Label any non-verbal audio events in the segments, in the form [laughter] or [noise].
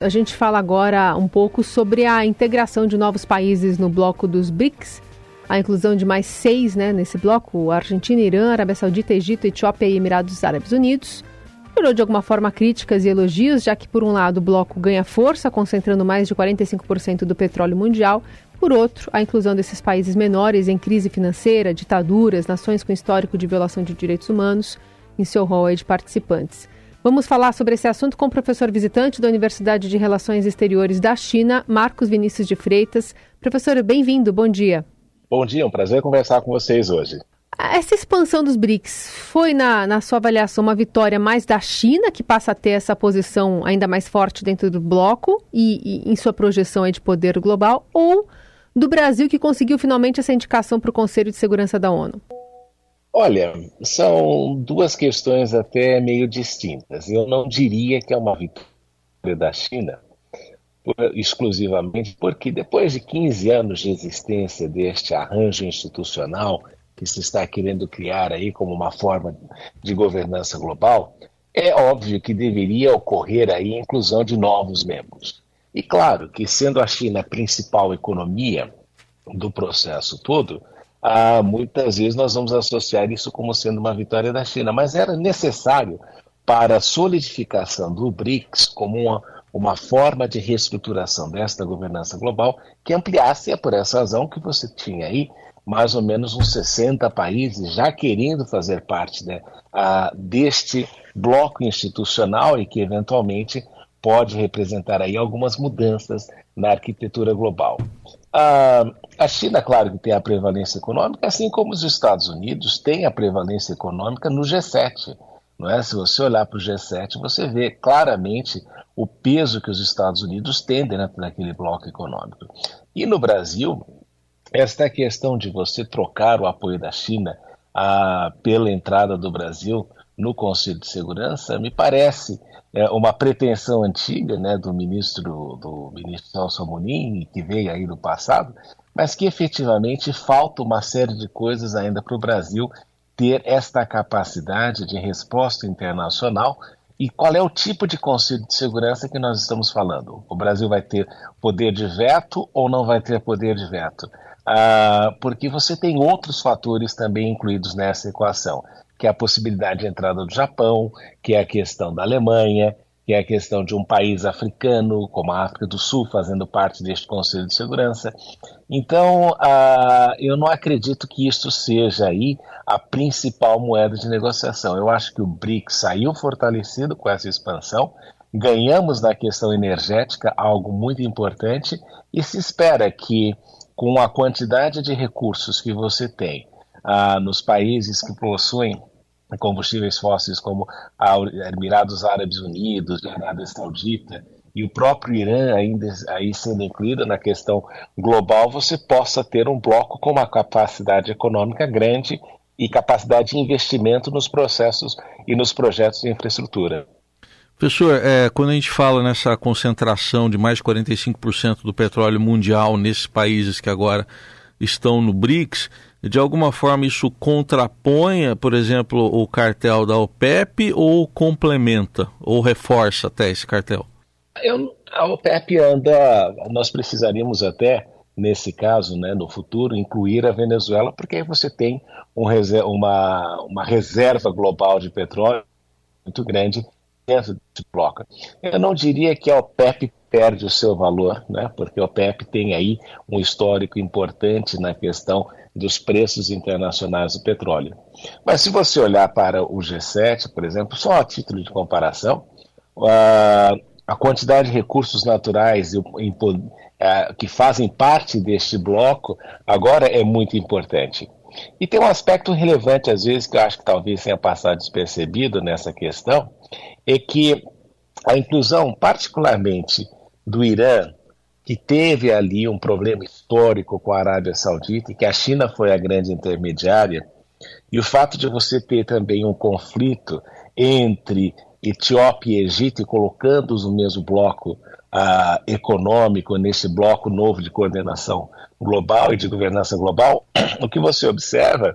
A gente fala agora um pouco sobre a integração de novos países no bloco dos BRICS, a inclusão de mais seis né, nesse bloco: Argentina, Irã, Arábia Saudita, Egito, Etiópia e Emirados Árabes Unidos. Gerou de alguma forma críticas e elogios, já que, por um lado, o bloco ganha força, concentrando mais de 45% do petróleo mundial. Por outro, a inclusão desses países menores em crise financeira, ditaduras, nações com histórico de violação de direitos humanos em seu rol de participantes. Vamos falar sobre esse assunto com o professor visitante da Universidade de Relações Exteriores da China, Marcos Vinícius de Freitas. Professor, bem-vindo, bom dia. Bom dia, é um prazer conversar com vocês hoje. Essa expansão dos BRICS foi, na, na sua avaliação, uma vitória mais da China, que passa a ter essa posição ainda mais forte dentro do bloco e, e em sua projeção de poder global, ou do Brasil, que conseguiu finalmente essa indicação para o Conselho de Segurança da ONU? Olha, são duas questões até meio distintas. Eu não diria que é uma vitória da China exclusivamente, porque depois de 15 anos de existência deste arranjo institucional que se está querendo criar aí como uma forma de governança global, é óbvio que deveria ocorrer aí a inclusão de novos membros. E claro que sendo a China a principal economia do processo todo, ah, muitas vezes nós vamos associar isso como sendo uma vitória da China, mas era necessário para a solidificação do BRICS como uma, uma forma de reestruturação desta governança global que ampliasse, é por essa razão que você tinha aí mais ou menos uns 60 países já querendo fazer parte né, ah, deste bloco institucional e que eventualmente pode representar aí algumas mudanças na arquitetura global. A China, claro que tem a prevalência econômica, assim como os Estados Unidos têm a prevalência econômica no G7. Não é? Se você olhar para o G7, você vê claramente o peso que os Estados Unidos têm dentro daquele bloco econômico. E no Brasil, esta questão de você trocar o apoio da China ah, pela entrada do Brasil no Conselho de Segurança me parece é, uma pretensão antiga né, do ministro do ministro Celso Amorim, que veio aí do passado, mas que efetivamente falta uma série de coisas ainda para o Brasil ter esta capacidade de resposta internacional e qual é o tipo de Conselho de Segurança que nós estamos falando? O Brasil vai ter poder de veto ou não vai ter poder de veto? Ah, porque você tem outros fatores também incluídos nessa equação que é a possibilidade de entrada do Japão, que é a questão da Alemanha, que é a questão de um país africano, como a África do Sul, fazendo parte deste Conselho de Segurança. Então, uh, eu não acredito que isso seja aí a principal moeda de negociação. Eu acho que o BRICS saiu fortalecido com essa expansão, ganhamos na questão energética algo muito importante e se espera que, com a quantidade de recursos que você tem uh, nos países que possuem combustíveis fósseis como Emirados Árabes Unidos, Arábia Saudita e o próprio Irã ainda aí sendo incluído na questão global, você possa ter um bloco com uma capacidade econômica grande e capacidade de investimento nos processos e nos projetos de infraestrutura. Professor, é, quando a gente fala nessa concentração de mais de 45% do petróleo mundial nesses países que agora estão no BRICS, de alguma forma isso contrapõe, por exemplo, o cartel da OPEP ou complementa ou reforça até esse cartel? Eu, a OPEP anda, nós precisaríamos até nesse caso, né, no futuro, incluir a Venezuela, porque aí você tem um, uma, uma reserva global de petróleo muito grande dentro desse bloco. Eu não diria que a OPEP perde o seu valor, né, porque a OPEP tem aí um histórico importante na questão dos preços internacionais do petróleo. Mas se você olhar para o G7, por exemplo, só a título de comparação, a quantidade de recursos naturais que fazem parte deste bloco agora é muito importante. E tem um aspecto relevante, às vezes, que eu acho que talvez tenha passado despercebido nessa questão, é que a inclusão, particularmente do Irã, que teve ali um problema histórico com a Arábia Saudita e que a China foi a grande intermediária, e o fato de você ter também um conflito entre Etiópia e Egito, e colocando-os no mesmo bloco uh, econômico, nesse bloco novo de coordenação global e de governança global, [clears throat] o que você observa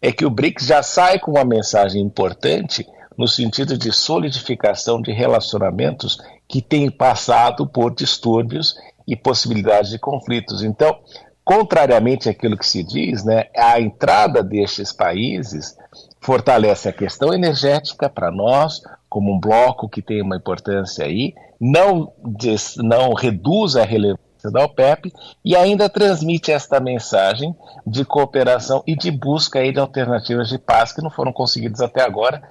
é que o BRICS já sai com uma mensagem importante no sentido de solidificação de relacionamentos que tem passado por distúrbios e possibilidades de conflitos. Então, contrariamente àquilo que se diz, né, a entrada destes países fortalece a questão energética para nós, como um bloco que tem uma importância aí, não, des, não reduz a relevância da OPEP e ainda transmite esta mensagem de cooperação e de busca aí de alternativas de paz que não foram conseguidas até agora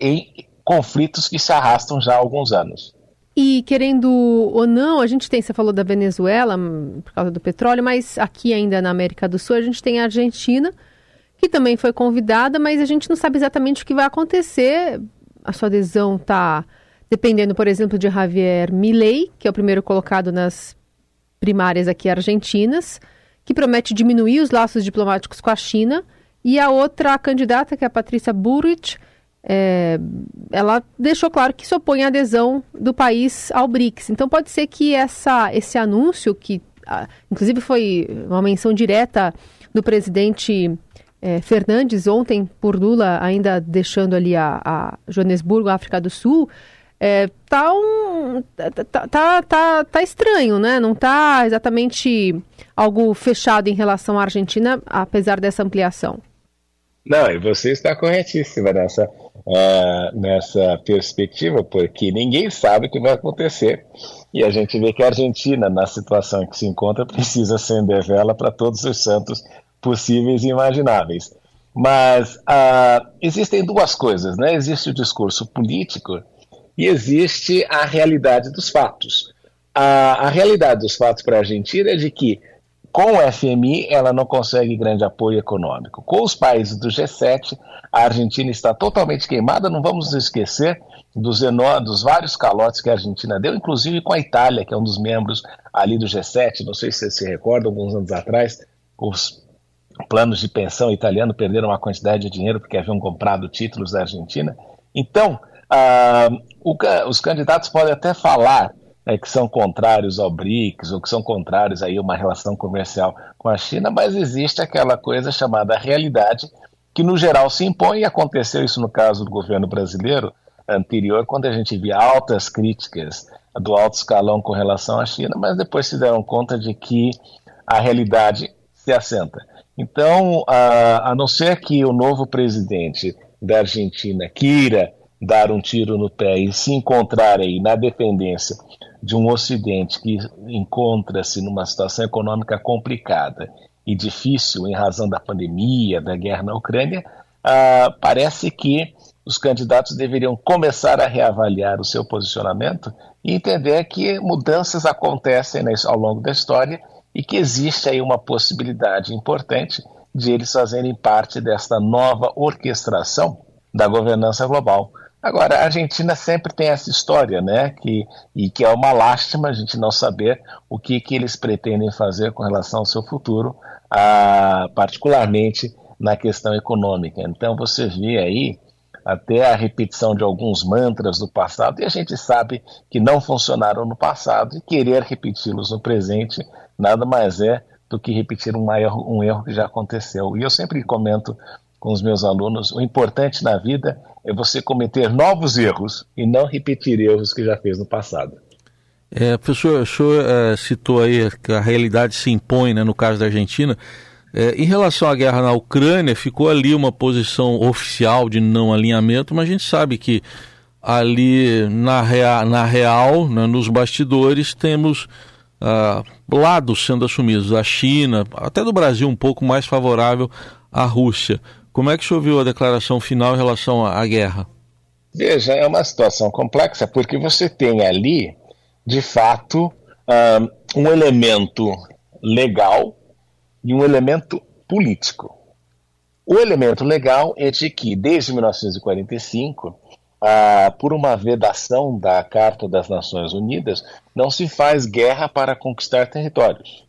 em conflitos que se arrastam já há alguns anos. E querendo ou não, a gente tem, você falou da Venezuela hum, por causa do petróleo, mas aqui ainda na América do Sul a gente tem a Argentina, que também foi convidada, mas a gente não sabe exatamente o que vai acontecer. A sua adesão está dependendo, por exemplo, de Javier Milei, que é o primeiro colocado nas primárias aqui argentinas, que promete diminuir os laços diplomáticos com a China, e a outra candidata, que é a Patrícia Burrich, é, ela deixou claro que se opõe à adesão do país ao BRICS. Então pode ser que essa, esse anúncio, que ah, inclusive foi uma menção direta do presidente é, Fernandes ontem por Lula, ainda deixando ali a, a Joanesburgo, a África do Sul, é, tá, um, tá, tá, tá, tá estranho, né? Não tá exatamente algo fechado em relação à Argentina, apesar dessa ampliação. Não, e você está corretíssima nessa, uh, nessa perspectiva, porque ninguém sabe o que vai acontecer. E a gente vê que a Argentina, na situação que se encontra, precisa acender vela para todos os santos possíveis e imagináveis. Mas uh, existem duas coisas, né? Existe o discurso político e existe a realidade dos fatos. A, a realidade dos fatos para a Argentina é de que com o FMI, ela não consegue grande apoio econômico. Com os países do G7, a Argentina está totalmente queimada. Não vamos esquecer dos, dos vários calotes que a Argentina deu, inclusive com a Itália, que é um dos membros ali do G7. Não sei se você se recorda, alguns anos atrás, os planos de pensão italiano perderam uma quantidade de dinheiro porque haviam comprado títulos da Argentina. Então, ah, o, os candidatos podem até falar né, que são contrários ao BRICS ou que são contrários aí a uma relação comercial com a China, mas existe aquela coisa chamada realidade que no geral se impõe e aconteceu isso no caso do governo brasileiro anterior, quando a gente via altas críticas do alto escalão com relação à China, mas depois se deram conta de que a realidade se assenta. Então, a, a não ser que o novo presidente da Argentina queira dar um tiro no pé e se encontrar aí na dependência de um Ocidente que encontra-se numa situação econômica complicada e difícil em razão da pandemia, da guerra na Ucrânia, ah, parece que os candidatos deveriam começar a reavaliar o seu posicionamento e entender que mudanças acontecem ao longo da história e que existe aí uma possibilidade importante de eles fazerem parte desta nova orquestração da governança global. Agora, a Argentina sempre tem essa história, né? Que, e que é uma lástima a gente não saber o que, que eles pretendem fazer com relação ao seu futuro, a, particularmente na questão econômica. Então, você vê aí até a repetição de alguns mantras do passado, e a gente sabe que não funcionaram no passado, e querer repeti-los no presente nada mais é do que repetir um erro, um erro que já aconteceu. E eu sempre comento com os meus alunos, o importante na vida é você cometer novos erros e não repetir erros que já fez no passado. É, professor, o senhor é, citou aí que a realidade se impõe, né, no caso da Argentina. É, em relação à guerra na Ucrânia, ficou ali uma posição oficial de não alinhamento, mas a gente sabe que ali na, rea, na real, né, nos bastidores, temos ah, lados sendo assumidos, a China, até do Brasil um pouco mais favorável à Rússia. Como é que o senhor viu a declaração final em relação à guerra? Veja, é uma situação complexa, porque você tem ali, de fato, um elemento legal e um elemento político. O elemento legal é de que, desde 1945, ah, por uma vedação da Carta das Nações Unidas, não se faz guerra para conquistar territórios.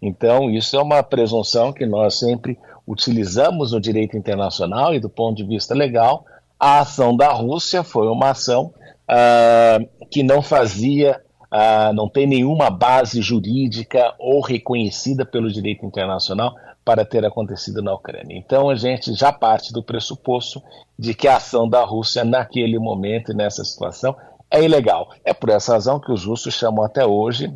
Então, isso é uma presunção que nós sempre utilizamos no direito internacional e do ponto de vista legal, a ação da Rússia foi uma ação uh, que não fazia, uh, não tem nenhuma base jurídica ou reconhecida pelo direito internacional para ter acontecido na Ucrânia. Então a gente já parte do pressuposto de que a ação da Rússia naquele momento e nessa situação é ilegal. É por essa razão que os russos chamam até hoje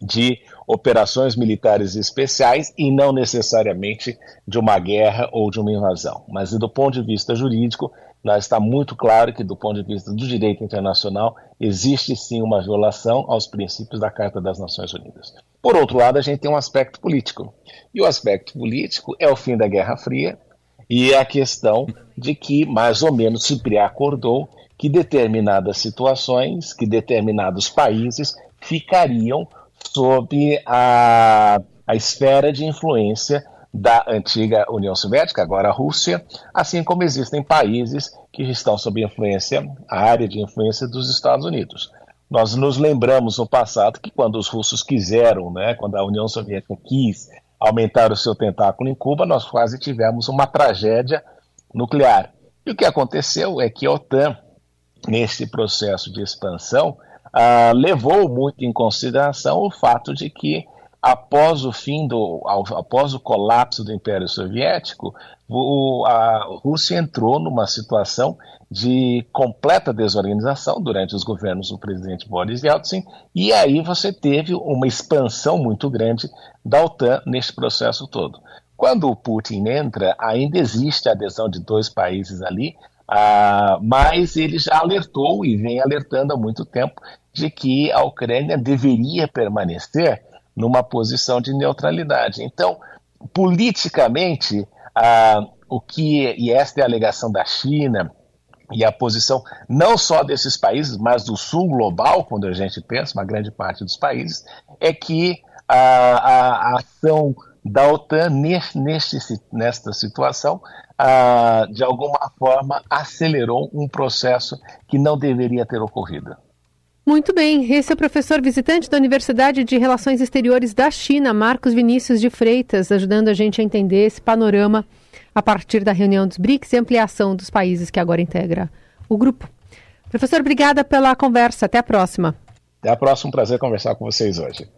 de operações militares especiais e não necessariamente de uma guerra ou de uma invasão. Mas do ponto de vista jurídico, está muito claro que do ponto de vista do direito internacional existe sim uma violação aos princípios da Carta das Nações Unidas. Por outro lado, a gente tem um aspecto político. E o aspecto político é o fim da Guerra Fria e é a questão de que mais ou menos se preacordou que determinadas situações, que determinados países ficariam sob a, a esfera de influência da antiga União Soviética, agora a Rússia, assim como existem países que estão sob influência, a área de influência dos Estados Unidos. Nós nos lembramos no passado que quando os russos quiseram, né, quando a União Soviética quis aumentar o seu tentáculo em Cuba, nós quase tivemos uma tragédia nuclear. E o que aconteceu é que a OTAN, nesse processo de expansão, ah, levou muito em consideração o fato de que após o fim do, após o colapso do Império Soviético, o, a Rússia entrou numa situação de completa desorganização durante os governos do presidente Boris Yeltsin, e aí você teve uma expansão muito grande da OTAN neste processo todo. Quando o Putin entra, ainda existe a adesão de dois países ali, ah, mas ele já alertou e vem alertando há muito tempo de que a Ucrânia deveria permanecer numa posição de neutralidade. Então, politicamente, ah, o que, e esta é a alegação da China, e a posição não só desses países, mas do sul global, quando a gente pensa, uma grande parte dos países, é que a, a, a ação da OTAN neste, nesta situação, ah, de alguma forma, acelerou um processo que não deveria ter ocorrido. Muito bem, esse é o professor visitante da Universidade de Relações Exteriores da China, Marcos Vinícius de Freitas, ajudando a gente a entender esse panorama a partir da reunião dos BRICS e ampliação dos países que agora integra o grupo. Professor, obrigada pela conversa. Até a próxima. Até a próxima. Um prazer conversar com vocês hoje.